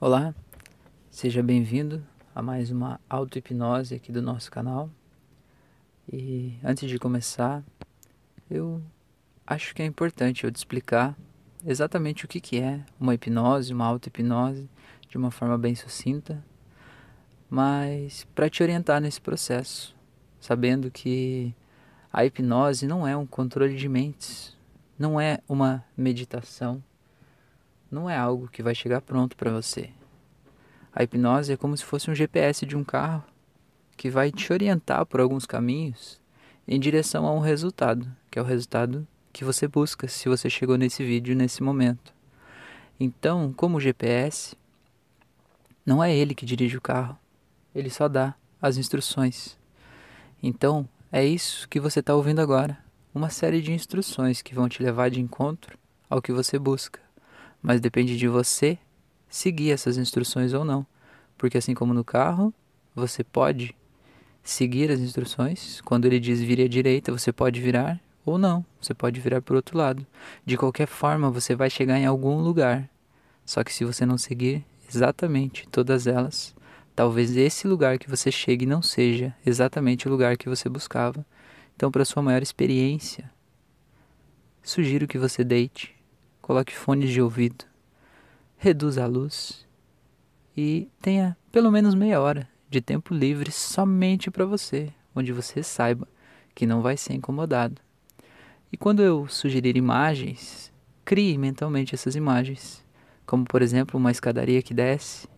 Olá, seja bem-vindo a mais uma auto-hipnose aqui do nosso canal. E antes de começar, eu acho que é importante eu te explicar exatamente o que, que é uma hipnose, uma auto-hipnose, de uma forma bem sucinta, mas para te orientar nesse processo, sabendo que a hipnose não é um controle de mentes, não é uma meditação, não é algo que vai chegar pronto para você. A hipnose é como se fosse um GPS de um carro que vai te orientar por alguns caminhos em direção a um resultado, que é o resultado que você busca se você chegou nesse vídeo nesse momento. Então, como GPS, não é ele que dirige o carro, ele só dá as instruções. Então, é isso que você está ouvindo agora, uma série de instruções que vão te levar de encontro ao que você busca mas depende de você seguir essas instruções ou não. Porque assim como no carro, você pode seguir as instruções. Quando ele diz vire à direita, você pode virar ou não. Você pode virar para o outro lado. De qualquer forma, você vai chegar em algum lugar. Só que se você não seguir exatamente todas elas, talvez esse lugar que você chegue não seja exatamente o lugar que você buscava. Então, para sua maior experiência, sugiro que você deite coloque fones de ouvido, reduza a luz e tenha pelo menos meia hora de tempo livre somente para você, onde você saiba que não vai ser incomodado. E quando eu sugerir imagens, crie mentalmente essas imagens, como por exemplo uma escadaria que desce.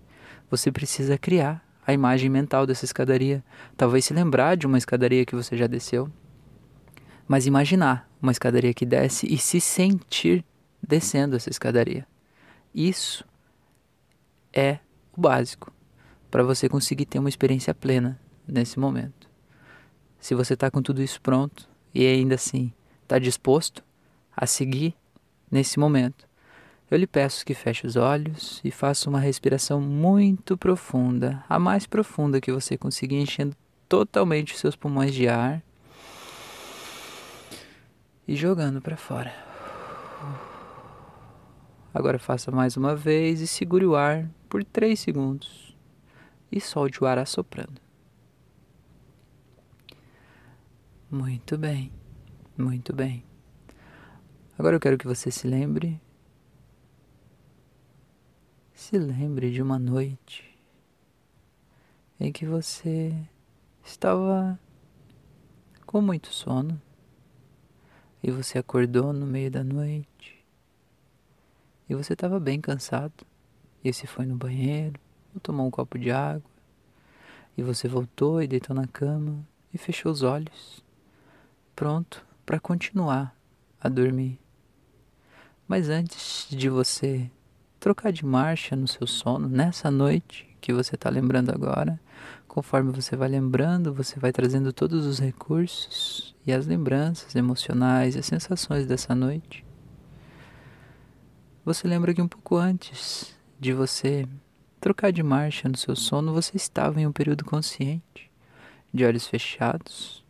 Você precisa criar a imagem mental dessa escadaria, talvez se lembrar de uma escadaria que você já desceu, mas imaginar uma escadaria que desce e se sentir descendo essa escadaria. Isso é o básico para você conseguir ter uma experiência plena nesse momento. Se você está com tudo isso pronto e ainda assim está disposto a seguir nesse momento, eu lhe peço que feche os olhos e faça uma respiração muito profunda, a mais profunda que você conseguir, enchendo totalmente os seus pulmões de ar e jogando para fora. Agora faça mais uma vez e segure o ar por 3 segundos e solte o ar assoprando. Muito bem, muito bem. Agora eu quero que você se lembre. Se lembre de uma noite em que você estava com muito sono e você acordou no meio da noite e você estava bem cansado. E você foi no banheiro, tomou um copo de água. E você voltou e deitou na cama e fechou os olhos, pronto para continuar a dormir. Mas antes de você trocar de marcha no seu sono, nessa noite que você está lembrando agora, conforme você vai lembrando, você vai trazendo todos os recursos e as lembranças emocionais e as sensações dessa noite. Você lembra que um pouco antes de você trocar de marcha no seu sono, você estava em um período consciente, de olhos fechados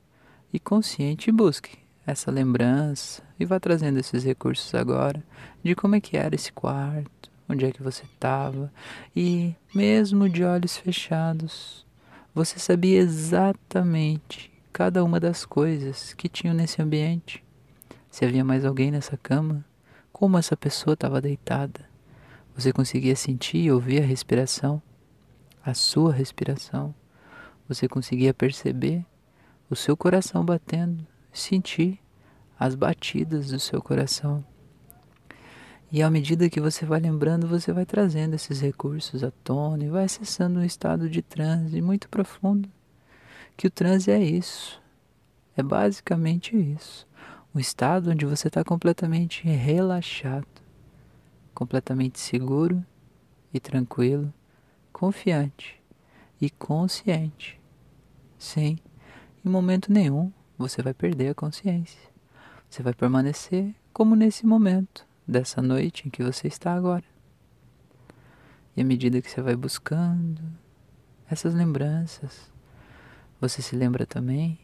e consciente. Busque essa lembrança e vá trazendo esses recursos agora de como é que era esse quarto, onde é que você estava e mesmo de olhos fechados, você sabia exatamente cada uma das coisas que tinham nesse ambiente. Se havia mais alguém nessa cama, como essa pessoa estava deitada. Você conseguia sentir e ouvir a respiração, a sua respiração. Você conseguia perceber o seu coração batendo, sentir as batidas do seu coração. E à medida que você vai lembrando, você vai trazendo esses recursos à tona e vai acessando um estado de transe muito profundo. Que o transe é isso. É basicamente isso um estado onde você está completamente relaxado, completamente seguro e tranquilo, confiante e consciente. Sim, em momento nenhum você vai perder a consciência. Você vai permanecer como nesse momento, dessa noite em que você está agora. E à medida que você vai buscando essas lembranças, você se lembra também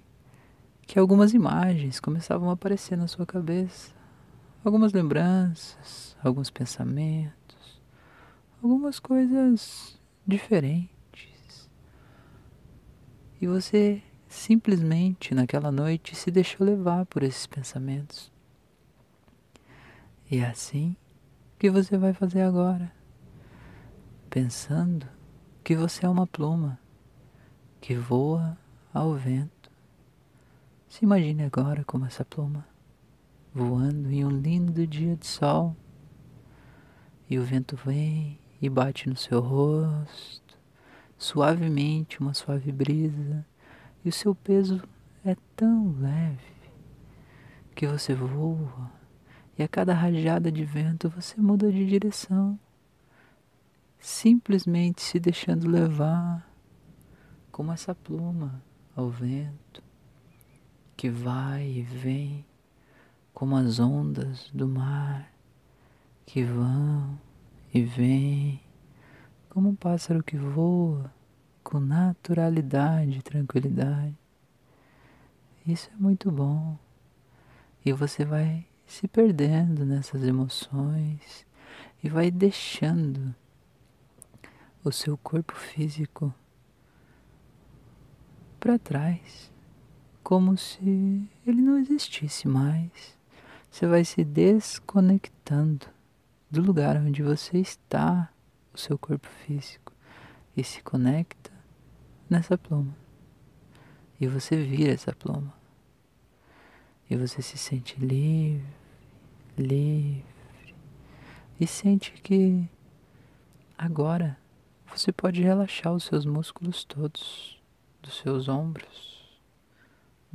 que algumas imagens começavam a aparecer na sua cabeça, algumas lembranças, alguns pensamentos, algumas coisas diferentes. E você simplesmente naquela noite se deixou levar por esses pensamentos. E é assim que você vai fazer agora, pensando que você é uma pluma que voa ao vento. Se imagine agora como essa pluma, voando em um lindo dia de sol, e o vento vem e bate no seu rosto, suavemente, uma suave brisa e o seu peso é tão leve que você voa e a cada rajada de vento você muda de direção, simplesmente se deixando levar como essa pluma ao vento que vai e vem como as ondas do mar que vão e vêm, como um pássaro que voa com naturalidade e tranquilidade. Isso é muito bom. E você vai se perdendo nessas emoções e vai deixando o seu corpo físico para trás, como se ele não existisse mais. Você vai se desconectando do lugar onde você está, o seu corpo físico, e se conecta nessa pluma. E você vira essa pluma. E você se sente livre, livre. E sente que agora você pode relaxar os seus músculos todos, dos seus ombros,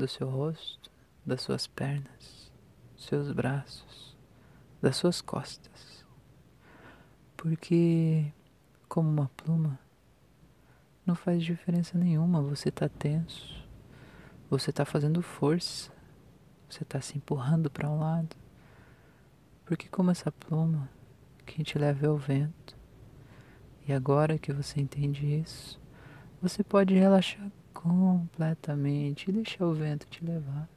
do seu rosto, das suas pernas, seus braços, das suas costas. Porque, como uma pluma, não faz diferença nenhuma. Você está tenso, você está fazendo força, você está se empurrando para um lado. Porque, como essa pluma, quem te leva é o vento. E agora que você entende isso, você pode relaxar completamente e deixar o vento te levar.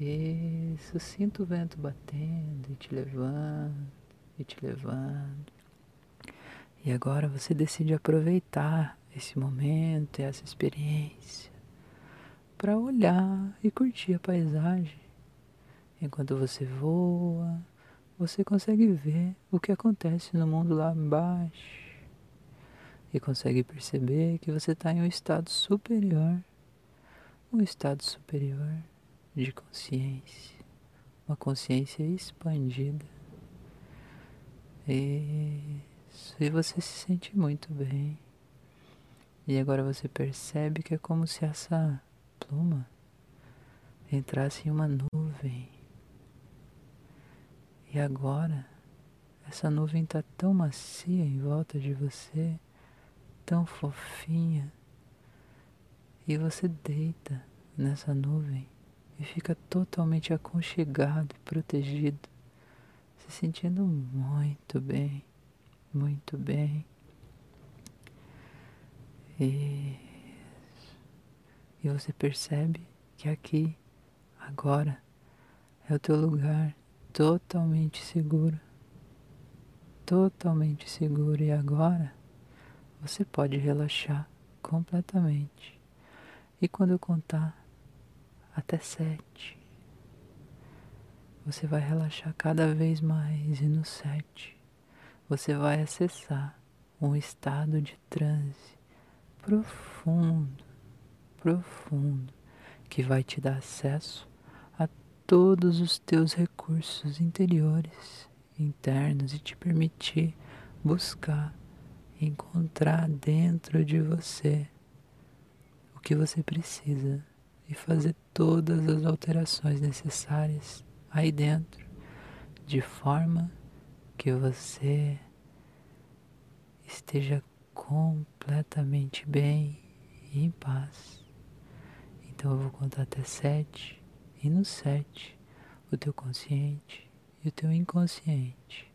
Isso, sinta o vento batendo e te levando e te levando. E agora você decide aproveitar esse momento, essa experiência, para olhar e curtir a paisagem. Enquanto você voa, você consegue ver o que acontece no mundo lá embaixo. E consegue perceber que você está em um estado superior um estado superior de consciência, uma consciência expandida. E você se sente muito bem. E agora você percebe que é como se essa pluma entrasse em uma nuvem. E agora essa nuvem está tão macia em volta de você, tão fofinha. E você deita nessa nuvem e fica totalmente aconchegado e protegido, se sentindo muito bem. Muito bem. Isso. E você percebe que aqui, agora, é o teu lugar totalmente seguro. Totalmente seguro. E agora você pode relaxar completamente. E quando eu contar até sete, você vai relaxar cada vez mais. E no sete, você vai acessar um estado de transe profundo, profundo, que vai te dar acesso a todos os teus recursos interiores, internos e te permitir buscar, encontrar dentro de você o que você precisa e fazer todas as alterações necessárias aí dentro, de forma que você esteja completamente bem e em paz. Então eu vou contar até sete, e no sete, o teu consciente e o teu inconsciente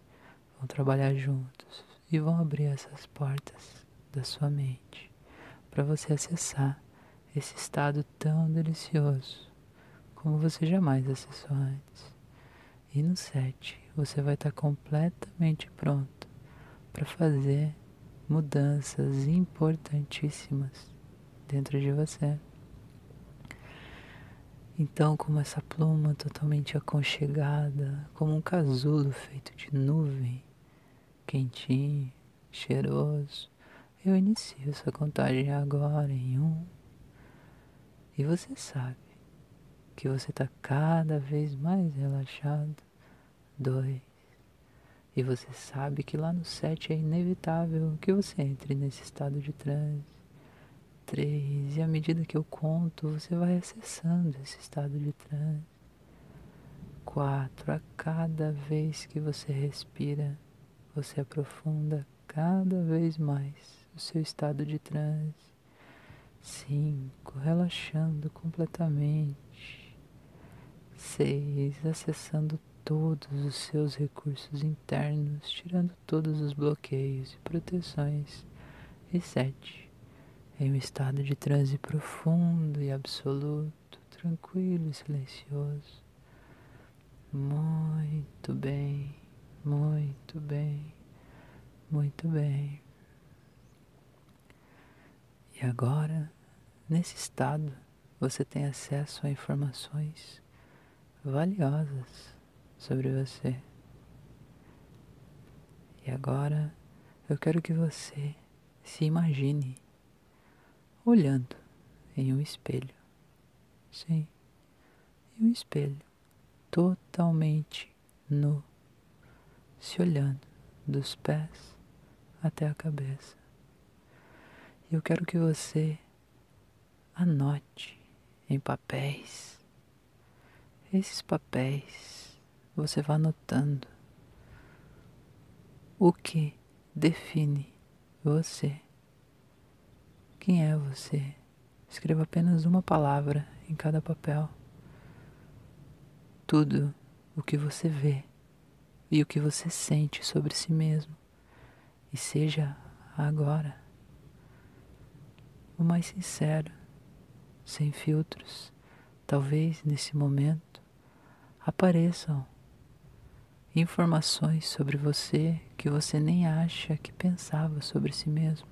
vão trabalhar juntos e vão abrir essas portas da sua mente para você acessar esse estado tão delicioso como você jamais acessou antes. E no sete, você vai estar completamente pronto para fazer mudanças importantíssimas dentro de você. Então, como essa pluma totalmente aconchegada, como um casulo feito de nuvem, quentinho, cheiroso, eu inicio essa contagem agora em um. E você sabe que você está cada vez mais relaxado. Dois. E você sabe que lá no sete é inevitável que você entre nesse estado de transe três, e à medida que eu conto, você vai acessando esse estado de transe. Quatro, a cada vez que você respira, você aprofunda cada vez mais o seu estado de transe. Cinco, relaxando completamente. Seis, acessando todos os seus recursos internos, tirando todos os bloqueios e proteções. E sete, em um estado de transe profundo e absoluto, tranquilo e silencioso. Muito bem, muito bem, muito bem. E agora, nesse estado, você tem acesso a informações valiosas sobre você. E agora eu quero que você se imagine olhando em um espelho. Sim, em um espelho totalmente nu, se olhando dos pés até a cabeça. E eu quero que você anote em papéis. Esses papéis você vai anotando o que define você. Quem é você? Escreva apenas uma palavra em cada papel. Tudo o que você vê e o que você sente sobre si mesmo. E seja agora o mais sincero, sem filtros. Talvez nesse momento apareçam informações sobre você que você nem acha que pensava sobre si mesmo.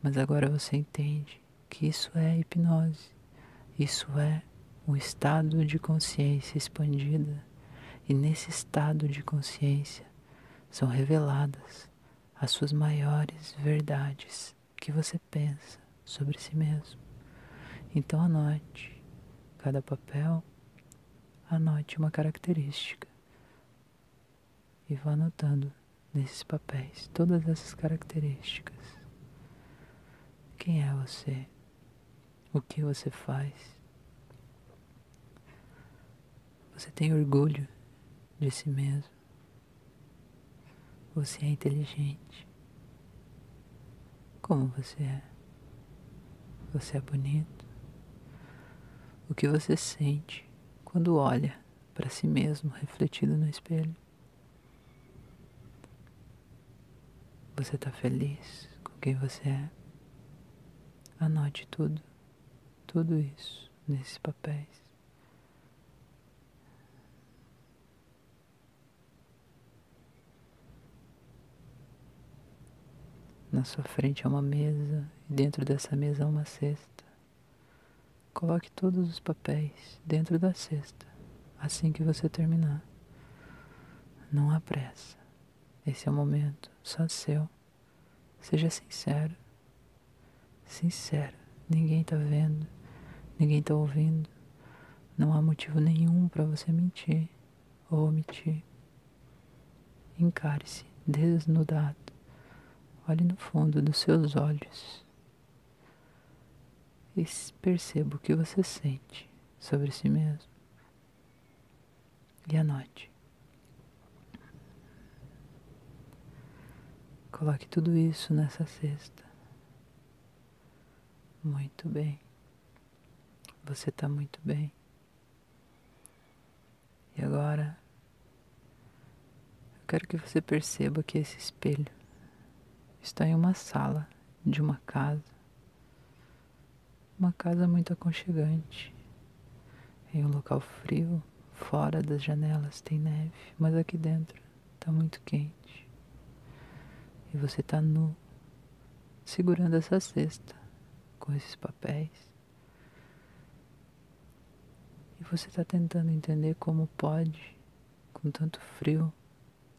Mas agora você entende que isso é hipnose. Isso é um estado de consciência expandida. E nesse estado de consciência são reveladas as suas maiores verdades que você pensa sobre si mesmo. Então anote cada papel, anote uma característica e vá anotando nesses papéis todas essas características. Quem é você? O que você faz? Você tem orgulho de si mesmo? Você é inteligente? Como você é? Você é bonito? O que você sente quando olha para si mesmo refletido no espelho? Você está feliz com quem você é? Anote tudo, tudo isso nesses papéis. Na sua frente há uma mesa e dentro dessa mesa há uma cesta. Coloque todos os papéis dentro da cesta assim que você terminar. Não há pressa. Esse é o momento só seu. Seja sincero sincera. Ninguém tá vendo, ninguém tá ouvindo. Não há motivo nenhum para você mentir ou omitir. Encare-se desnudado. Olhe no fundo dos seus olhos e perceba o que você sente sobre si mesmo. E anote. Coloque tudo isso nessa cesta. Muito bem. Você está muito bem. E agora, eu quero que você perceba que esse espelho está em uma sala de uma casa. Uma casa muito aconchegante. Em um local frio, fora das janelas tem neve, mas aqui dentro está muito quente. E você está nu, segurando essa cesta com esses papéis. E você está tentando entender como pode, com tanto frio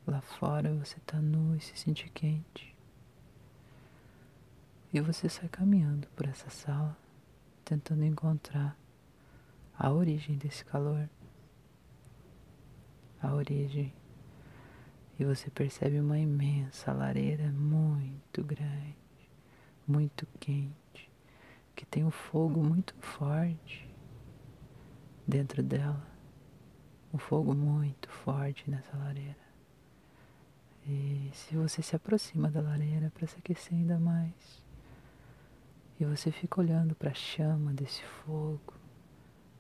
lá fora, você está nu e se sente quente. E você sai caminhando por essa sala, tentando encontrar a origem desse calor. A origem. E você percebe uma imensa lareira muito grande, muito quente, que tem um fogo muito forte dentro dela. Um fogo muito forte nessa lareira. E se você se aproxima da lareira para se aquecer ainda mais, e você fica olhando para a chama desse fogo,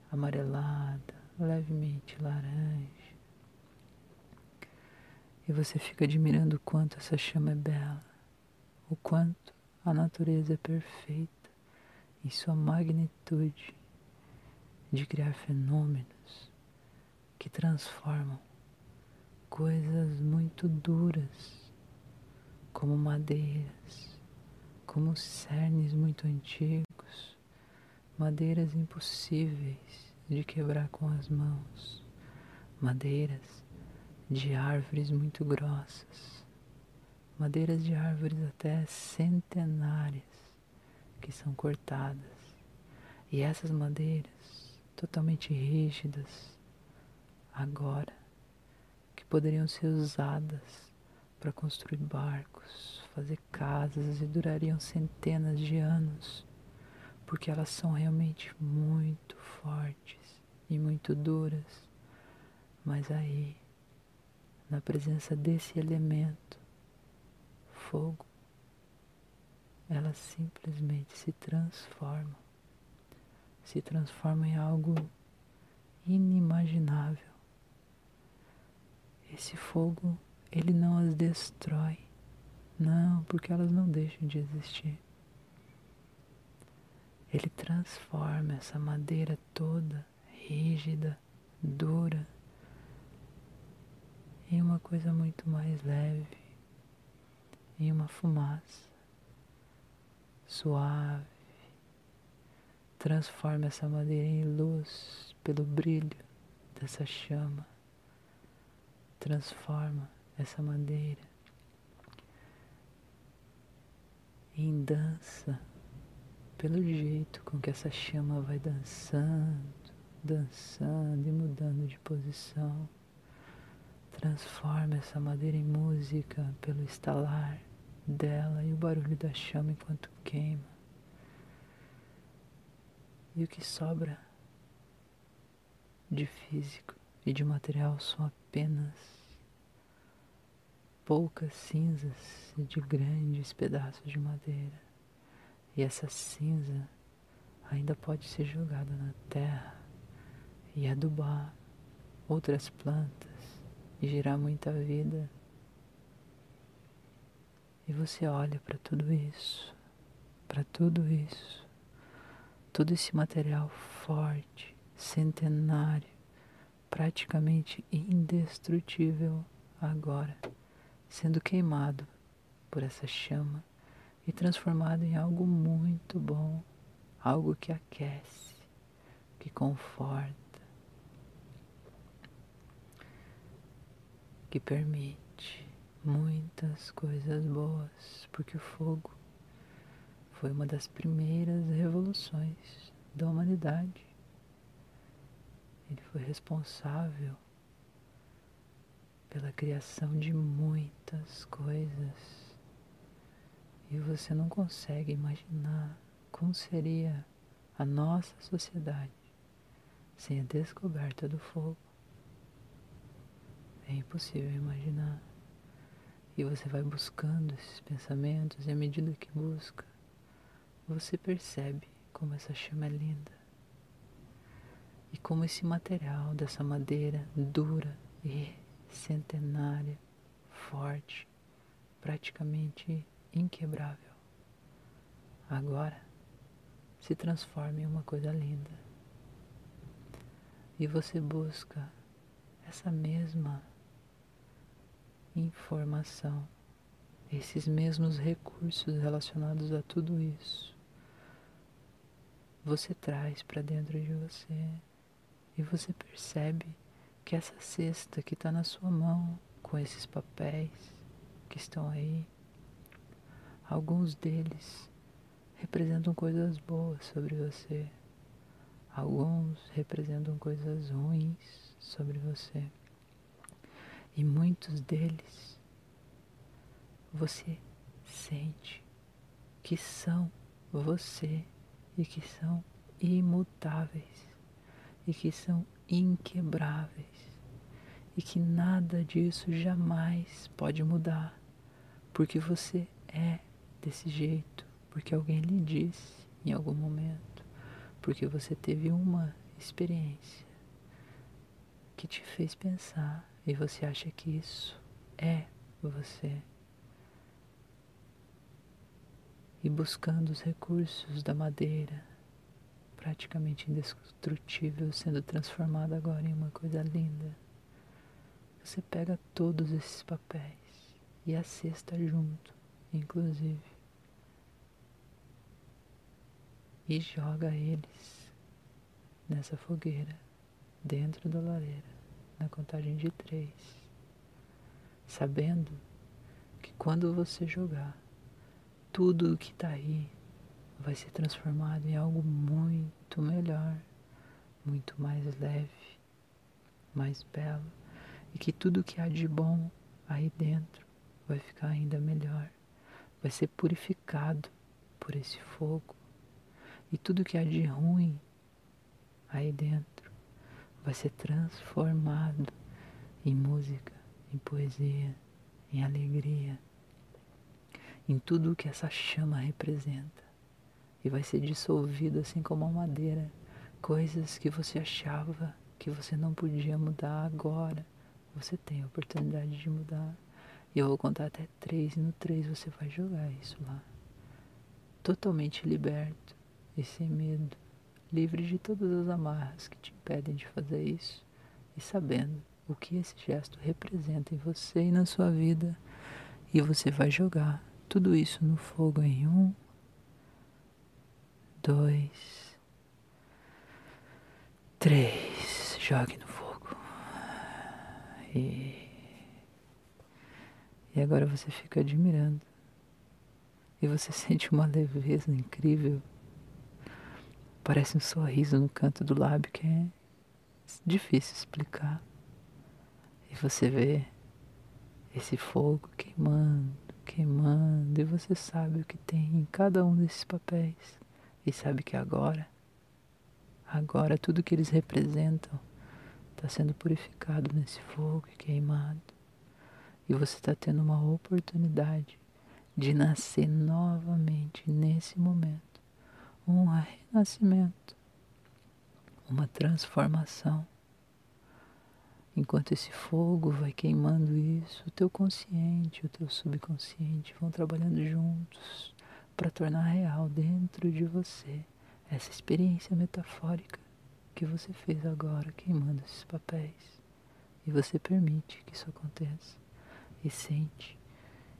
amarelada, levemente laranja. E você fica admirando o quanto essa chama é bela, o quanto a natureza é perfeita em sua magnitude de criar fenômenos que transformam coisas muito duras, como madeiras, como cernes muito antigos, madeiras impossíveis de quebrar com as mãos, madeiras de árvores muito grossas, madeiras de árvores até centenárias que são cortadas, e essas madeiras totalmente rígidas, agora, que poderiam ser usadas para construir barcos, fazer casas e durariam centenas de anos, porque elas são realmente muito fortes e muito duras. Mas aí, na presença desse elemento, fogo, elas simplesmente se transformam, se transformam em algo inimaginável. Esse fogo, ele não as destrói, não, porque elas não deixam de existir. Ele transforma essa madeira toda rígida, dura, em uma coisa muito mais leve, em uma fumaça suave. Transforma essa madeira em luz pelo brilho dessa chama. Transforma essa madeira em dança, pelo jeito com que essa chama vai dançando, dançando e mudando de posição. Transforma essa madeira em música pelo estalar dela e o barulho da chama enquanto queima. E o que sobra de físico e de material são apenas poucas cinzas de grandes pedaços de madeira. E essa cinza ainda pode ser jogada na terra e adubar outras plantas e gerar muita vida. E você olha para tudo isso, para tudo isso, todo esse material forte, centenário, praticamente indestrutível agora sendo queimado por essa chama e transformado em algo muito bom, algo que aquece, que conforta, que permite muitas coisas boas, porque o fogo foi uma das primeiras revoluções da humanidade. Ele foi responsável pela criação de muitas coisas. E você não consegue imaginar como seria a nossa sociedade sem a descoberta do fogo. É impossível imaginar. E você vai buscando esses pensamentos, e à medida que busca, você percebe como essa chama é linda. E como esse material dessa madeira dura e centenária, forte, praticamente inquebrável. Agora se transforma em uma coisa linda. E você busca essa mesma informação esses mesmos recursos relacionados a tudo isso, você traz para dentro de você e você percebe que essa cesta que está na sua mão, com esses papéis que estão aí, alguns deles representam coisas boas sobre você, alguns representam coisas ruins sobre você, e muitos deles você sente que são você e que são imutáveis e que são inquebráveis e que nada disso jamais pode mudar, porque você é desse jeito, porque alguém lhe disse em algum momento, porque você teve uma experiência que te fez pensar e você acha que isso é você. E buscando os recursos da madeira, praticamente indestrutível, sendo transformada agora em uma coisa linda. Você pega todos esses papéis e a cesta junto, inclusive, e joga eles nessa fogueira, dentro da lareira, na contagem de três, sabendo que quando você jogar, tudo o que está aí vai ser transformado em algo muito melhor, muito mais leve, mais belo, e que tudo que há de bom aí dentro vai ficar ainda melhor, vai ser purificado por esse fogo, e tudo que há de ruim aí dentro vai ser transformado em música, em poesia, em alegria em tudo o que essa chama representa. E vai ser dissolvido assim como a madeira. Coisas que você achava que você não podia mudar agora. Você tem a oportunidade de mudar. E eu vou contar até três, e no três você vai jogar isso lá. Totalmente liberto e sem medo. Livre de todas as amarras que te impedem de fazer isso. E sabendo o que esse gesto representa em você e na sua vida. E você vai jogar tudo isso no fogo em um, dois, três. Jogue no fogo. E, e agora você fica admirando. E você sente uma leveza incrível. Parece um sorriso no canto do lábio que é difícil explicar. E você vê esse fogo queimando queimando e você sabe o que tem em cada um desses papéis e sabe que agora, agora tudo que eles representam está sendo purificado nesse fogo e queimado. E você está tendo uma oportunidade de nascer novamente nesse momento, um renascimento, uma transformação. Enquanto esse fogo vai queimando isso, o teu consciente o teu subconsciente vão trabalhando juntos para tornar real dentro de você essa experiência metafórica que você fez agora queimando esses papéis. E você permite que isso aconteça e sente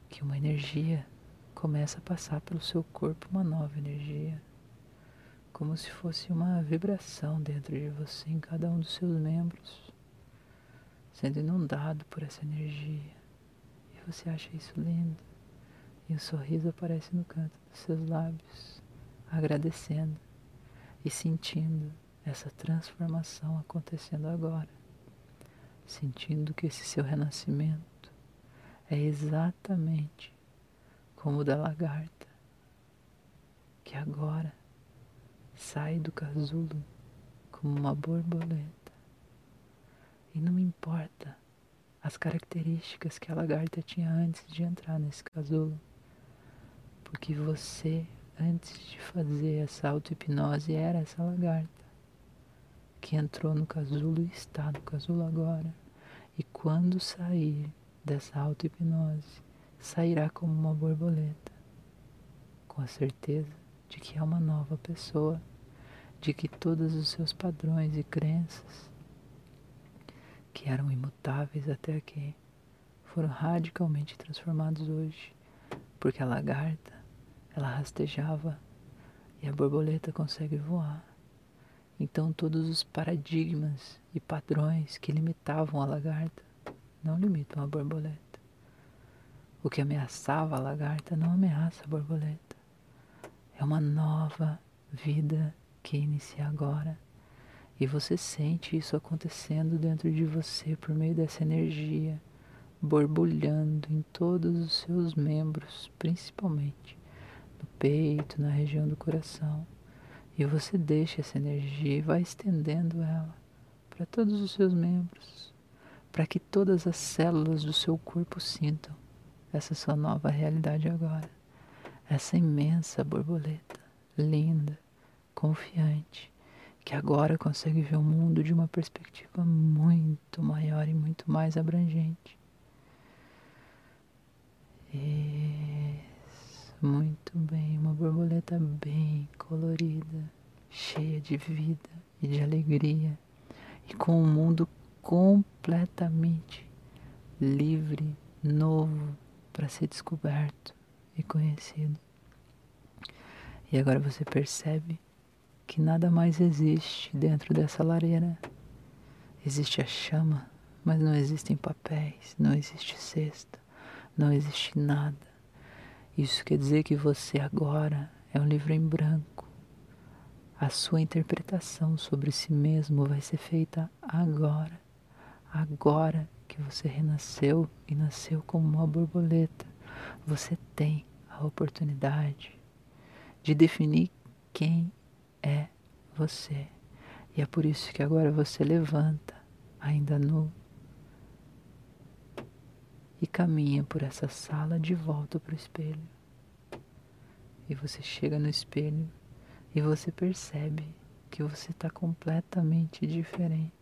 que uma energia começa a passar pelo seu corpo, uma nova energia, como se fosse uma vibração dentro de você em cada um dos seus membros sendo inundado por essa energia. E você acha isso lindo. E um sorriso aparece no canto dos seus lábios, agradecendo e sentindo essa transformação acontecendo agora. Sentindo que esse seu renascimento é exatamente como o da lagarta, que agora sai do casulo como uma borboleta e não importa as características que a lagarta tinha antes de entrar nesse casulo. Porque você, antes de fazer essa auto-hipnose, era essa lagarta que entrou no casulo e está no casulo agora. E quando sair dessa auto-hipnose, sairá como uma borboleta, com a certeza de que é uma nova pessoa, de que todos os seus padrões e crenças que eram imutáveis até aqui, foram radicalmente transformados hoje Porque a lagarta, ela rastejava e a borboleta consegue voar. Então todos os paradigmas e padrões que limitavam a lagarta não limitam a borboleta. O que ameaçava a lagarta não ameaça a borboleta. É uma nova vida que inicia agora. E você sente isso acontecendo dentro de você por meio dessa energia borbulhando em todos os seus membros, principalmente peito, na região do coração. E você deixa essa energia e vai estendendo ela para todos os seus membros, para que todas as células do seu corpo sintam essa sua nova realidade agora. Essa imensa borboleta, linda, confiante, que agora consegue ver o mundo de uma perspectiva muito maior e muito mais abrangente. Isso, muito bem, uma borboleta bem colorida, cheia de vida e de alegria, e com o mundo completamente livre, novo, para ser descoberto e conhecido. E agora você percebe que nada mais existe dentro dessa lareira. Existe a chama, mas não existem papéis, não existe cesta, não existe nada. Isso quer dizer que você agora é um livro em branco. A sua interpretação sobre si mesmo vai ser feita agora. Agora que você renasceu e nasceu como uma borboleta, você tem a oportunidade de definir quem é você. E é por isso que agora você levanta, ainda nu, e caminha por essa sala de volta para o espelho. E você chega no espelho e você percebe que você está completamente diferente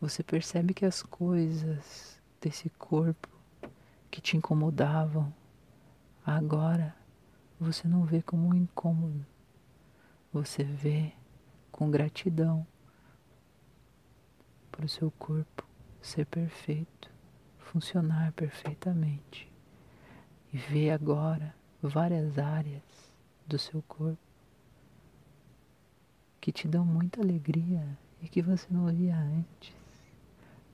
você percebe que as coisas desse corpo que te incomodavam, agora você não vê como um incômodo. Você vê com gratidão para o seu corpo ser perfeito, funcionar perfeitamente. E vê agora várias áreas do seu corpo que te dão muita alegria e que você não via antes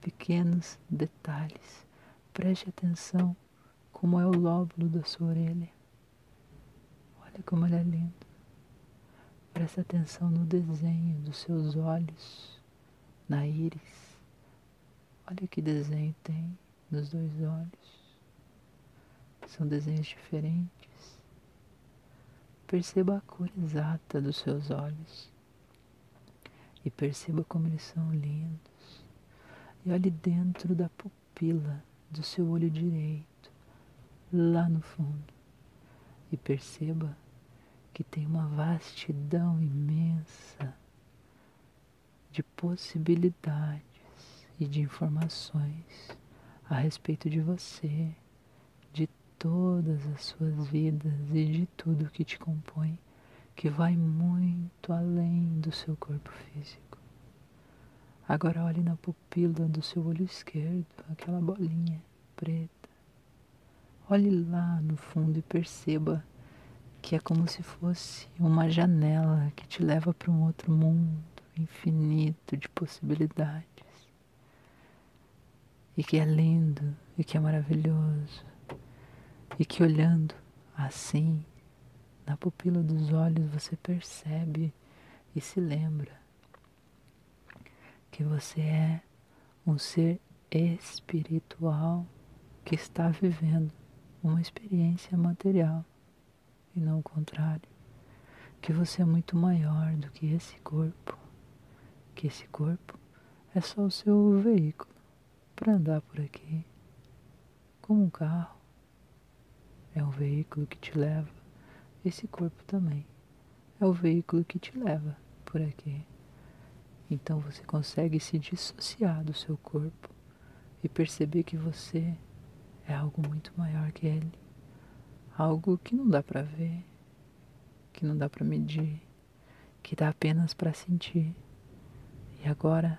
pequenos detalhes. Preste atenção como é o lóbulo da sua orelha. Olha como ele é lindo. Preste atenção no desenho dos seus olhos, na íris. Olha que desenho tem nos dois olhos. São desenhos diferentes. Perceba a cor exata dos seus olhos. E perceba como eles são lindos e olhe dentro da pupila do seu olho direito, lá no fundo, e perceba que tem uma vastidão imensa de possibilidades e de informações a respeito de você, de todas as suas vidas e de tudo que te compõe, que vai muito além do seu corpo físico. Agora olhe na pupila do seu olho esquerdo, aquela bolinha preta. Olhe lá no fundo e perceba que é como se fosse uma janela que te leva para um outro mundo infinito de possibilidades. E que é lindo, e que é maravilhoso. E que olhando assim, na pupila dos olhos, você percebe e se lembra que você é um ser espiritual que está vivendo uma experiência material e não o contrário. Que você é muito maior do que esse corpo, que esse corpo é só o seu veículo para andar por aqui, como um carro. É um veículo que te leva, esse corpo também é o veículo que te leva por aqui. Então você consegue se dissociar do seu corpo e perceber que você é algo muito maior que ele, algo que não dá para ver, que não dá para medir, que dá apenas para sentir. E agora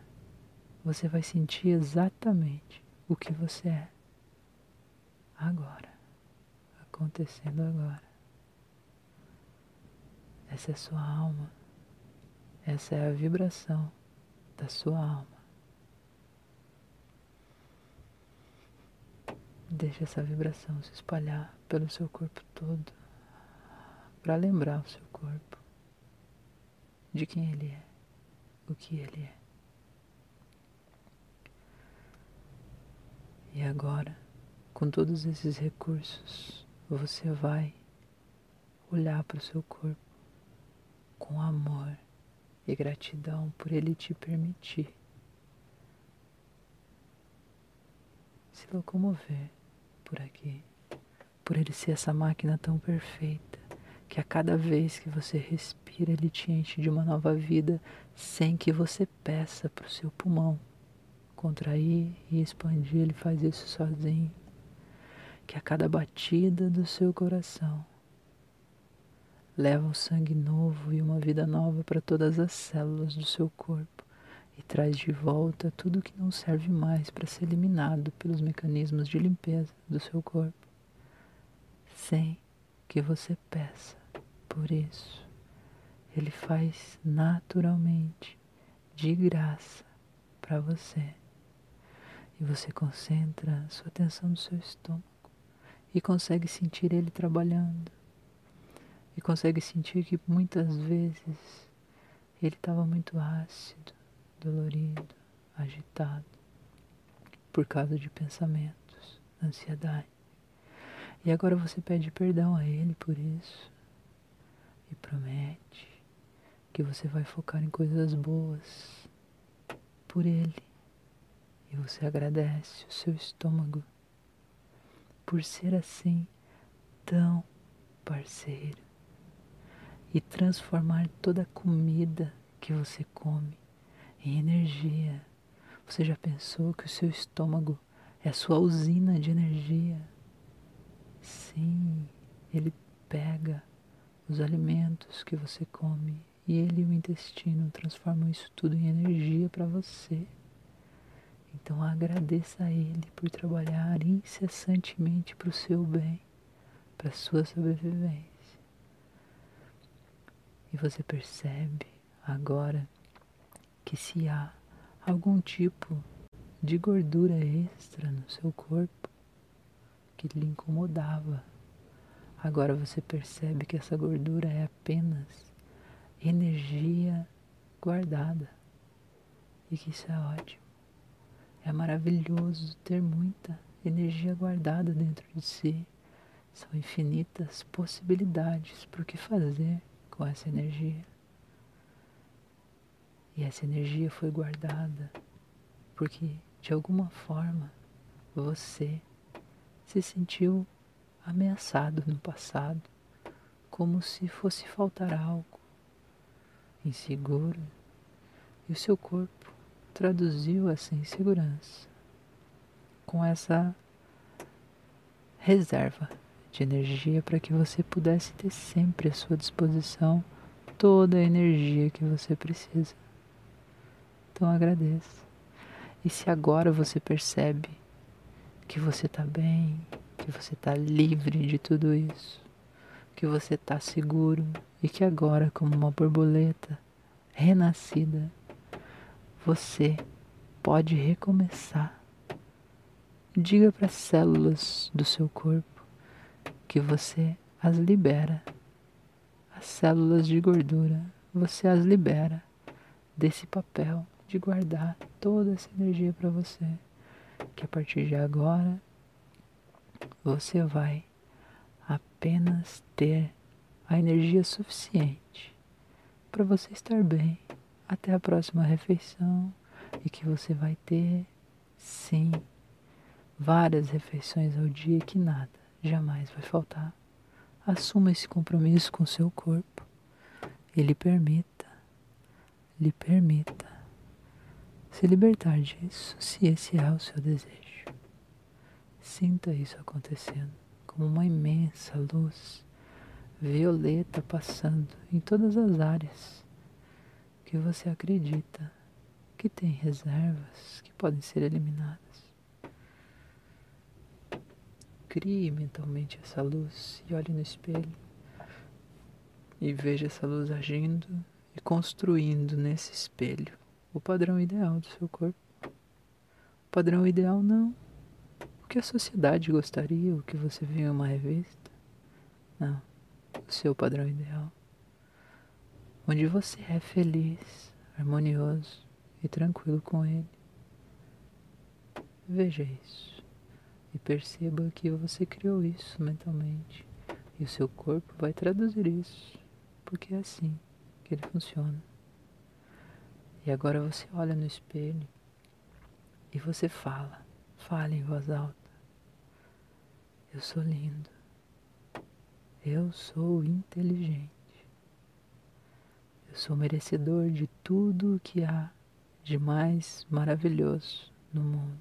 você vai sentir exatamente o que você é. Agora, acontecendo agora. Essa é a sua alma. Essa é a vibração da sua alma. Deixe essa vibração se espalhar pelo seu corpo todo para lembrar o seu corpo de quem ele é, o que ele é. E agora, com todos esses recursos, você vai olhar para o seu corpo com amor e gratidão por ele te permitir se locomover por aqui, por ele ser essa máquina tão perfeita que a cada vez que você respira ele te enche de uma nova vida sem que você peça para o seu pulmão contrair e expandir, ele faz isso sozinho. Que a cada batida do seu coração leva o sangue novo e uma vida nova para todas as células do seu corpo e traz de volta tudo que não serve mais para ser eliminado pelos mecanismos de limpeza do seu corpo, sem que você peça por isso. Ele faz naturalmente, de graça, para você. E você concentra sua atenção no seu estômago e consegue sentir ele trabalhando. E consegue sentir que muitas vezes ele estava muito ácido, dolorido, agitado, por causa de pensamentos, ansiedade. E agora você pede perdão a ele por isso e promete que você vai focar em coisas boas por ele. E você agradece o seu estômago por ser assim tão parceiro e transformar toda a comida que você come em energia. Você já pensou que o seu estômago é a sua usina de energia? Sim, ele pega os alimentos que você come e ele e o intestino transformam isso tudo em energia para você. Então agradeça a ele por trabalhar incessantemente para o seu bem, para a sua sobrevivência. E você percebe agora que se há algum tipo de gordura extra no seu corpo que lhe incomodava, agora você percebe que essa gordura é apenas energia guardada e que isso é ótimo. É maravilhoso ter muita energia guardada dentro de si. São infinitas possibilidades para o que fazer com essa energia. E essa energia foi guardada porque, de alguma forma, você se sentiu ameaçado no passado, como se fosse faltar algo, inseguro, e o seu corpo traduziu essa insegurança com essa reserva de energia para que você pudesse ter sempre à sua disposição toda a energia que você precisa. Então agradeça. E se agora você percebe que você está bem, que você está livre de tudo isso, que você está seguro e que agora, como uma borboleta renascida, você pode recomeçar. Diga para as células do seu corpo que você as libera. As células de gordura, você as libera desse papel de guardar toda essa energia para você. Que a partir de agora você vai apenas ter a energia suficiente para você estar bem até a próxima refeição e que você vai ter, sim, várias refeições ao dia que nada jamais vai faltar. Assuma esse compromisso com seu corpo e lhe permita, lhe permita se libertar disso, se esse é o seu desejo. Sinta isso acontecendo como uma imensa luz violeta passando em todas as áreas que você acredita que tem reservas que podem ser eliminadas. crie mentalmente essa luz e olhe no espelho e veja essa luz agindo e construindo nesse espelho o padrão ideal do seu corpo. O padrão ideal não. O que a sociedade gostaria, o que você viu em uma revista. Não. O seu padrão ideal. Onde você é feliz, harmonioso e tranquilo com ele. Veja isso. E perceba que você criou isso mentalmente. E o seu corpo vai traduzir isso. Porque é assim que ele funciona. E agora você olha no espelho e você fala, fala em voz alta. Eu sou lindo. Eu sou inteligente. Eu sou merecedor de tudo o que há de mais maravilhoso no mundo.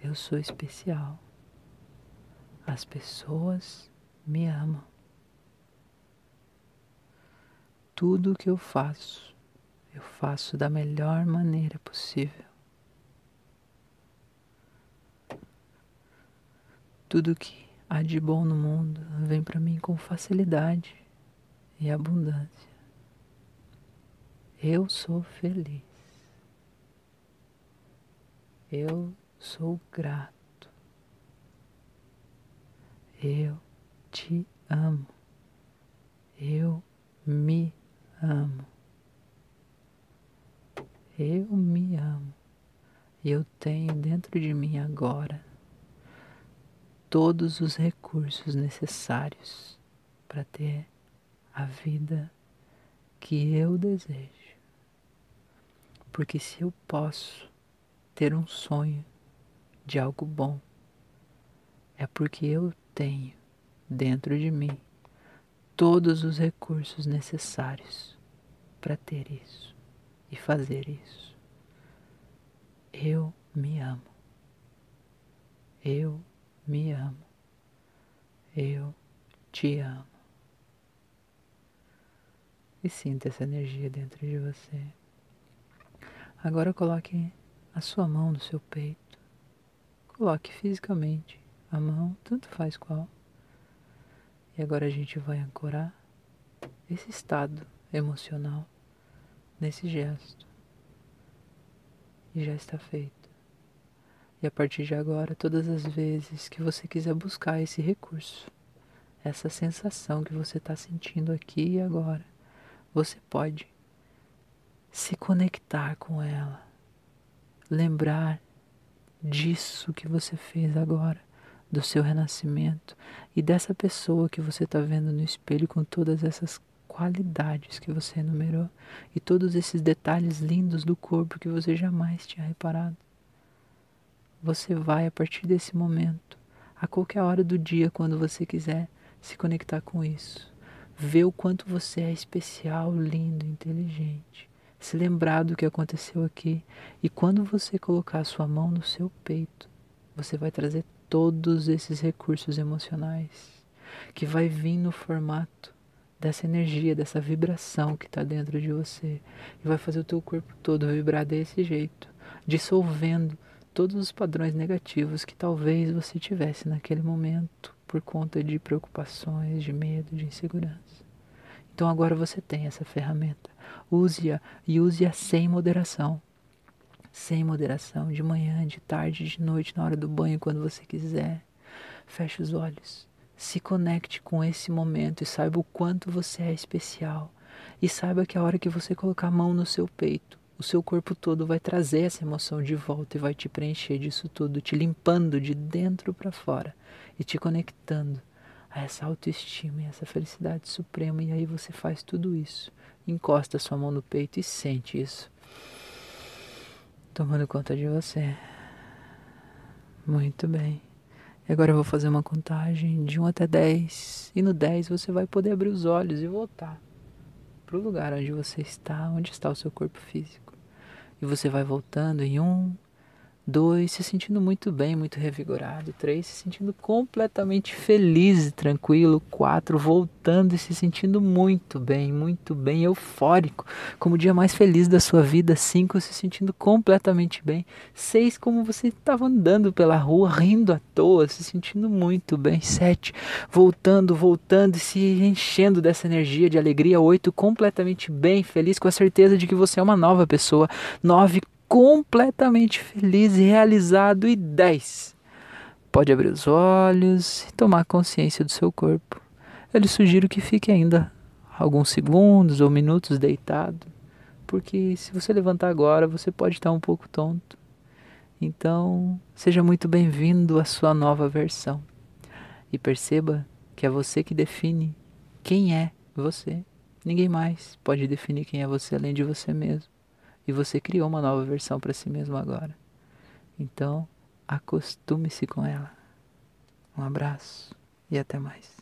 Eu sou especial. As pessoas me amam. Tudo o que eu faço eu faço da melhor maneira possível. Tudo que há de bom no mundo vem para mim com facilidade e abundância. Eu sou feliz. Eu sou grato. Eu te amo. Eu me amo. Eu me amo. E eu tenho dentro de mim agora todos os recursos necessários para ter a vida que eu desejo. Porque se eu posso ter um sonho de algo bom, é porque eu tenho dentro de mim todos os recursos necessários para ter isso e fazer isso. Eu me amo. Eu me amo. Eu te amo. E sinta essa energia dentro de você. Agora coloque a sua mão no seu peito. Coloque fisicamente a mão, tanto faz qual. E agora a gente vai ancorar esse estado emocional nesse gesto. E já está feito. E a partir de agora, todas as vezes que você quiser buscar esse recurso, essa sensação que você está sentindo aqui e agora, você pode se conectar com ela, lembrar disso que você fez agora, do seu renascimento e dessa pessoa que você está vendo no espelho com todas essas qualidades que você enumerou e todos esses detalhes lindos do corpo que você jamais tinha reparado. Você vai, a partir desse momento, a qualquer hora do dia, quando você quiser, se conectar com isso. Ver o quanto você é especial, lindo, inteligente. Se lembrar do que aconteceu aqui. E quando você colocar a sua mão no seu peito, você vai trazer todos esses recursos emocionais que vai vir no formato dessa energia, dessa vibração que está dentro de você. E vai fazer o teu corpo todo vibrar desse jeito, dissolvendo todos os padrões negativos que talvez você tivesse naquele momento por conta de preocupações, de medo, de insegurança. Então agora você tem essa ferramenta. Use-a e use-a sem moderação. Sem moderação, de manhã, de tarde, de noite, na hora do banho, quando você quiser. Feche os olhos se conecte com esse momento e saiba o quanto você é especial. E saiba que a hora que você colocar a mão no seu peito, o seu corpo todo vai trazer essa emoção de volta e vai te preencher disso tudo, te limpando de dentro para fora e te conectando a essa autoestima e essa felicidade suprema. E aí você faz tudo isso. Encosta sua mão no peito e sente isso. Tomando conta de você. Muito bem. E agora eu vou fazer uma contagem de 1 até 10. E no 10 você vai poder abrir os olhos e voltar para o lugar onde você está, onde está o seu corpo físico. E você vai voltando em 1, Dois, se sentindo muito bem, muito revigorado. Três, se sentindo completamente feliz e tranquilo. Quatro, voltando e se sentindo muito bem, muito bem, eufórico, como o dia mais feliz da sua vida. Cinco, se sentindo completamente bem. Seis, como você estava andando pela rua, rindo à toa, se sentindo muito bem. Sete, voltando, voltando e se enchendo dessa energia de alegria. Oito, completamente bem, feliz, com a certeza de que você é uma nova pessoa. Nove, completamente feliz realizado. E 10. Pode abrir os olhos e tomar consciência do seu corpo. Eu lhe sugiro que fique ainda alguns segundos ou minutos deitado, porque se você levantar agora, você pode estar um pouco tonto. Então, seja muito bem-vindo à sua nova versão. E perceba que é você que define quem é você. Ninguém mais pode definir quem é você além de você mesmo e você criou uma nova versão para si mesmo agora. Então, acostume-se com ela. Um abraço e até mais.